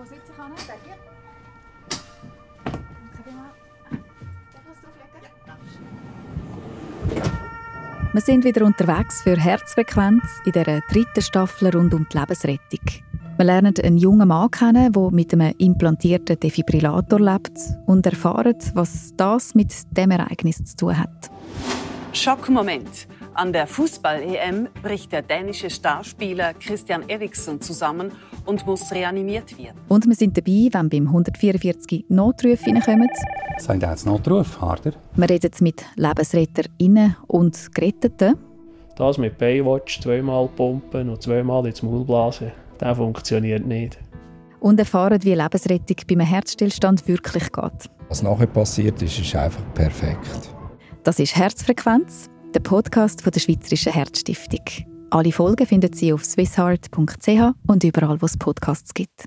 Wo sitze ich an? Danke. Wir sind wieder unterwegs für Herzfrequenz in der dritten Staffel rund um die Lebensrettung. Wir lernen einen jungen Mann kennen, der mit einem implantierten Defibrillator lebt und erfahren, was das mit dem Ereignis zu tun hat. Schockmoment. An der Fußball-EM bricht der dänische Starspieler Christian Eriksen zusammen und muss reanimiert werden. Und wir sind dabei, wenn beim 144 Notrufe reinkommen. Ihr jetzt Notruf, Harder? Wir reden mit LebensretterInnen und Geretteten. Das mit Baywatch zweimal pumpen und zweimal ins Maul blasen, das funktioniert nicht. Und erfahren, wie Lebensrettung bei einem Herzstillstand wirklich geht. Was nachher passiert ist, ist einfach perfekt. Das ist Herzfrequenz, der Podcast von der Schweizerischen Herzstiftung. Alle Folgen finden Sie auf swissheart.ch und überall, wo es Podcasts gibt.